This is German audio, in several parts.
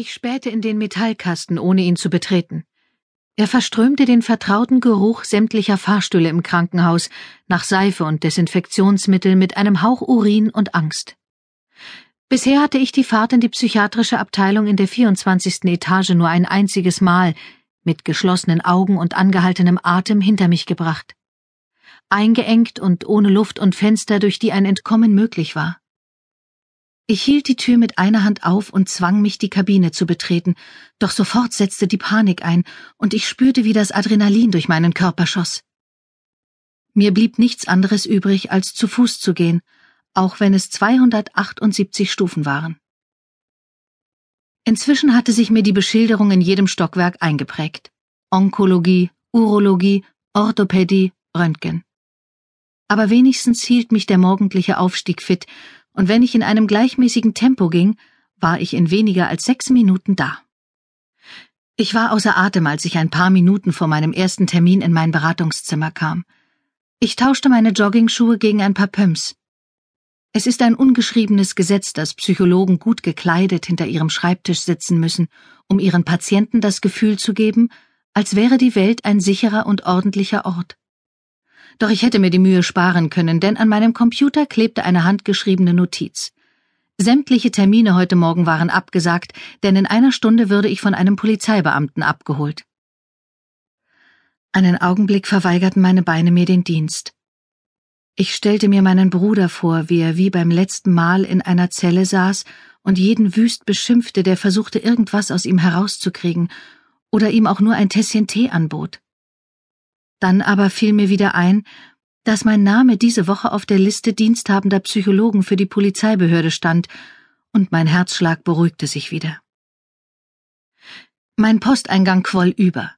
Ich spähte in den Metallkasten, ohne ihn zu betreten. Er verströmte den vertrauten Geruch sämtlicher Fahrstühle im Krankenhaus nach Seife und Desinfektionsmittel mit einem Hauch Urin und Angst. Bisher hatte ich die Fahrt in die psychiatrische Abteilung in der 24. Etage nur ein einziges Mal mit geschlossenen Augen und angehaltenem Atem hinter mich gebracht. Eingeengt und ohne Luft und Fenster, durch die ein Entkommen möglich war. Ich hielt die Tür mit einer Hand auf und zwang mich, die Kabine zu betreten, doch sofort setzte die Panik ein, und ich spürte, wie das Adrenalin durch meinen Körper schoss. Mir blieb nichts anderes übrig, als zu Fuß zu gehen, auch wenn es 278 Stufen waren. Inzwischen hatte sich mir die Beschilderung in jedem Stockwerk eingeprägt. Onkologie, Urologie, Orthopädie, Röntgen. Aber wenigstens hielt mich der morgendliche Aufstieg fit, und wenn ich in einem gleichmäßigen Tempo ging, war ich in weniger als sechs Minuten da. Ich war außer Atem, als ich ein paar Minuten vor meinem ersten Termin in mein Beratungszimmer kam. Ich tauschte meine Joggingschuhe gegen ein paar Pumps. Es ist ein ungeschriebenes Gesetz, dass Psychologen gut gekleidet hinter ihrem Schreibtisch sitzen müssen, um ihren Patienten das Gefühl zu geben, als wäre die Welt ein sicherer und ordentlicher Ort. Doch ich hätte mir die Mühe sparen können, denn an meinem Computer klebte eine handgeschriebene Notiz. Sämtliche Termine heute Morgen waren abgesagt, denn in einer Stunde würde ich von einem Polizeibeamten abgeholt. Einen Augenblick verweigerten meine Beine mir den Dienst. Ich stellte mir meinen Bruder vor, wie er wie beim letzten Mal in einer Zelle saß und jeden wüst beschimpfte, der versuchte, irgendwas aus ihm herauszukriegen oder ihm auch nur ein Tässchen Tee anbot. Dann aber fiel mir wieder ein, dass mein Name diese Woche auf der Liste diensthabender Psychologen für die Polizeibehörde stand, und mein Herzschlag beruhigte sich wieder. Mein Posteingang quoll über.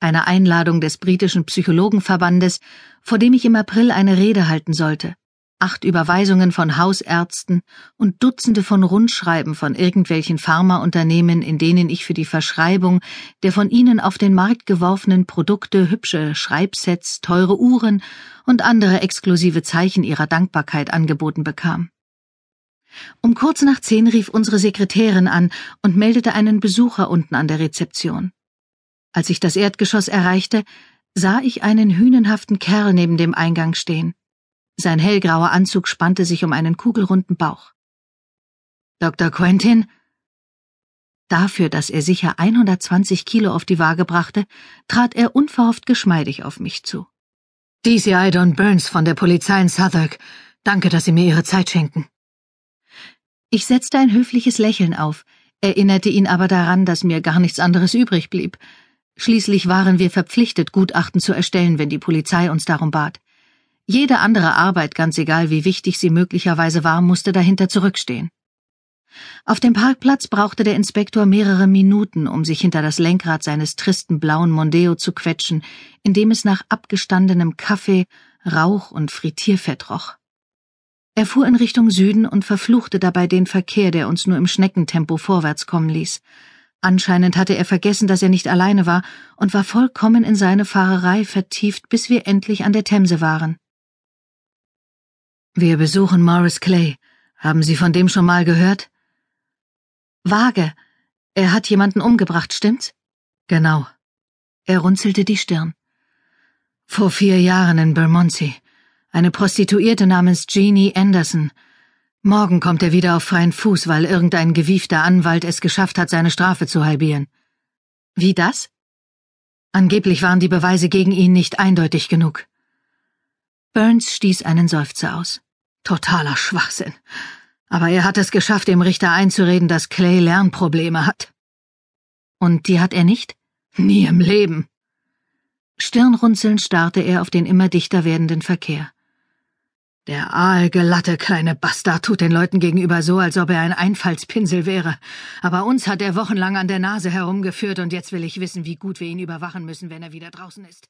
Eine Einladung des britischen Psychologenverbandes, vor dem ich im April eine Rede halten sollte acht Überweisungen von Hausärzten und Dutzende von Rundschreiben von irgendwelchen Pharmaunternehmen, in denen ich für die Verschreibung der von ihnen auf den Markt geworfenen Produkte hübsche Schreibsets, teure Uhren und andere exklusive Zeichen ihrer Dankbarkeit angeboten bekam. Um kurz nach zehn rief unsere Sekretärin an und meldete einen Besucher unten an der Rezeption. Als ich das Erdgeschoss erreichte, sah ich einen hünenhaften Kerl neben dem Eingang stehen. Sein hellgrauer Anzug spannte sich um einen kugelrunden Bauch. Dr. Quentin? Dafür, dass er sicher 120 Kilo auf die Waage brachte, trat er unverhofft geschmeidig auf mich zu. DCI Don Burns von der Polizei in Southwark. Danke, dass Sie mir Ihre Zeit schenken. Ich setzte ein höfliches Lächeln auf, erinnerte ihn aber daran, dass mir gar nichts anderes übrig blieb. Schließlich waren wir verpflichtet, Gutachten zu erstellen, wenn die Polizei uns darum bat. Jede andere Arbeit, ganz egal wie wichtig sie möglicherweise war, musste dahinter zurückstehen. Auf dem Parkplatz brauchte der Inspektor mehrere Minuten, um sich hinter das Lenkrad seines tristen blauen Mondeo zu quetschen, in dem es nach abgestandenem Kaffee, Rauch und Frittierfett roch. Er fuhr in Richtung Süden und verfluchte dabei den Verkehr, der uns nur im Schneckentempo vorwärts kommen ließ. Anscheinend hatte er vergessen, dass er nicht alleine war und war vollkommen in seine Fahrerei vertieft, bis wir endlich an der Themse waren. Wir besuchen Morris Clay. Haben Sie von dem schon mal gehört? Vage. Er hat jemanden umgebracht, stimmt's? Genau. Er runzelte die Stirn. Vor vier Jahren in Bermondsey. Eine Prostituierte namens Jeannie Anderson. Morgen kommt er wieder auf freien Fuß, weil irgendein gewiefter Anwalt es geschafft hat, seine Strafe zu halbieren. Wie das? Angeblich waren die Beweise gegen ihn nicht eindeutig genug. Burns stieß einen Seufzer aus. Totaler Schwachsinn. Aber er hat es geschafft, dem Richter einzureden, dass Clay Lernprobleme hat. Und die hat er nicht? Nie im Leben. Stirnrunzelnd starrte er auf den immer dichter werdenden Verkehr. Der aalgelatte kleine Bastard tut den Leuten gegenüber so, als ob er ein Einfallspinsel wäre. Aber uns hat er wochenlang an der Nase herumgeführt und jetzt will ich wissen, wie gut wir ihn überwachen müssen, wenn er wieder draußen ist.